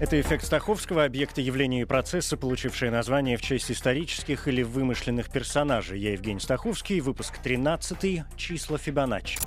Это эффект Стаховского, объекты явления и процесса, получившие название в честь исторических или вымышленных персонажей. Я Евгений Стаховский, выпуск 13, числа Фибоначчи.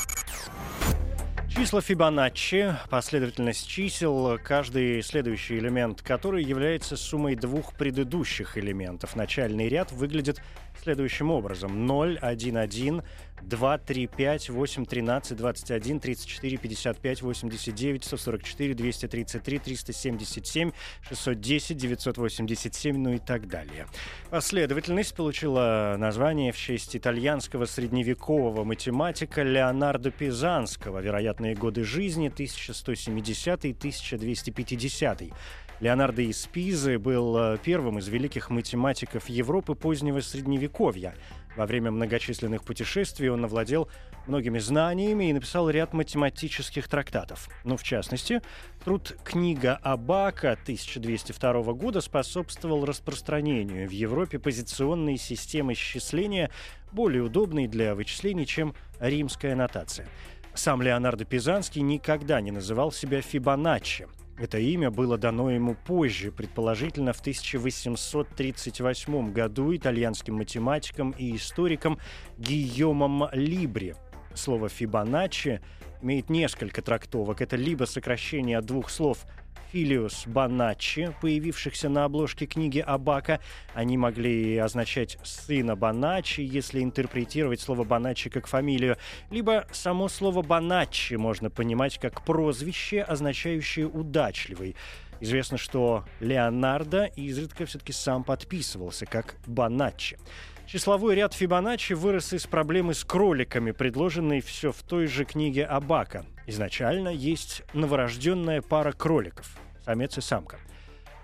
Числа Фибоначчи – последовательность чисел, каждый следующий элемент который является суммой двух предыдущих элементов. Начальный ряд выглядит следующим образом. 0, 1, 1, 2, 3, 5, 8, 13, 21, 34, 55, 89, 144, 233, 377, 610, 987, ну и так далее. Последовательность получила название в честь итальянского средневекового математика Леонардо Пизанского, вероятные годы жизни 1170-1250. Леонардо из Пизы был э, первым из великих математиков Европы позднего Средневековья. Во время многочисленных путешествий он овладел многими знаниями и написал ряд математических трактатов. Ну, в частности, труд «Книга Абака» 1202 года способствовал распространению в Европе позиционной системы счисления, более удобной для вычислений, чем римская нотация. Сам Леонардо Пизанский никогда не называл себя Фибоначчи. Это имя было дано ему позже, предположительно в 1838 году итальянским математиком и историком Гийомом Либри. Слово «фибоначчи» имеет несколько трактовок. Это либо сокращение от двух слов Филиус Баначчи, появившихся на обложке книги Абака. Они могли означать «сына Баначчи», если интерпретировать слово Баначчи как фамилию, либо само слово Баначчи можно понимать как прозвище, означающее «удачливый». Известно, что Леонардо изредка все-таки сам подписывался как Баначчи. Числовой ряд Фибоначчи вырос из проблемы с кроликами, предложенной все в той же книге Абака. Изначально есть новорожденная пара кроликов самец и самка.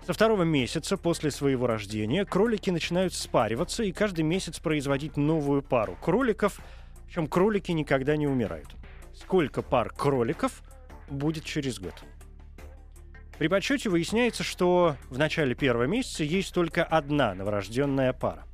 Со второго месяца после своего рождения кролики начинают спариваться и каждый месяц производить новую пару кроликов, причем кролики никогда не умирают. Сколько пар кроликов будет через год? При подсчете выясняется, что в начале первого месяца есть только одна новорожденная пара.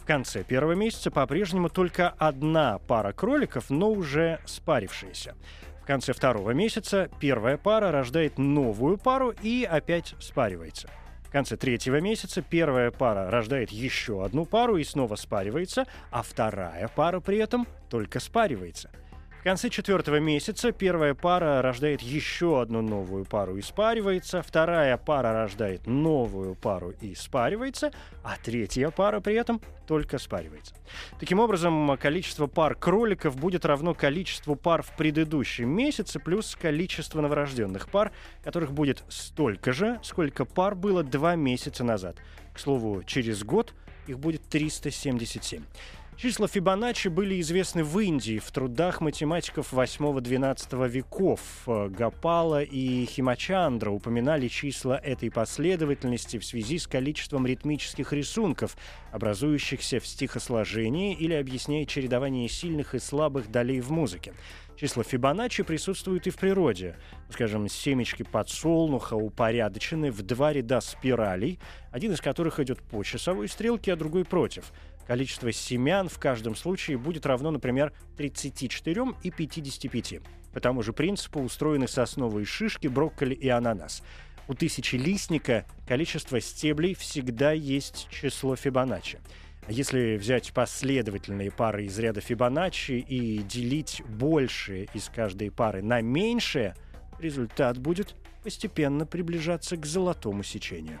В конце первого месяца по-прежнему только одна пара кроликов, но уже спарившиеся. В конце второго месяца первая пара рождает новую пару и опять спаривается. В конце третьего месяца первая пара рождает еще одну пару и снова спаривается, а вторая пара при этом только спаривается – в конце четвертого месяца первая пара рождает еще одну новую пару и спаривается, вторая пара рождает новую пару и спаривается, а третья пара при этом только спаривается. Таким образом, количество пар кроликов будет равно количеству пар в предыдущем месяце плюс количество новорожденных пар, которых будет столько же, сколько пар было два месяца назад. К слову, через год их будет 377. Числа Фибоначчи были известны в Индии в трудах математиков 8-12 веков. Гапала и Химачандра упоминали числа этой последовательности в связи с количеством ритмических рисунков, образующихся в стихосложении или объясняя чередование сильных и слабых долей в музыке. Числа Фибоначчи присутствуют и в природе. Скажем, семечки подсолнуха упорядочены в два ряда спиралей, один из которых идет по часовой стрелке, а другой против – Количество семян в каждом случае будет равно, например, 34 и 55. По тому же принципу устроены сосновые шишки, брокколи и ананас. У тысячелистника количество стеблей всегда есть число Фибоначчи. А если взять последовательные пары из ряда Фибоначчи и делить большее из каждой пары на меньшее, результат будет постепенно приближаться к золотому сечению.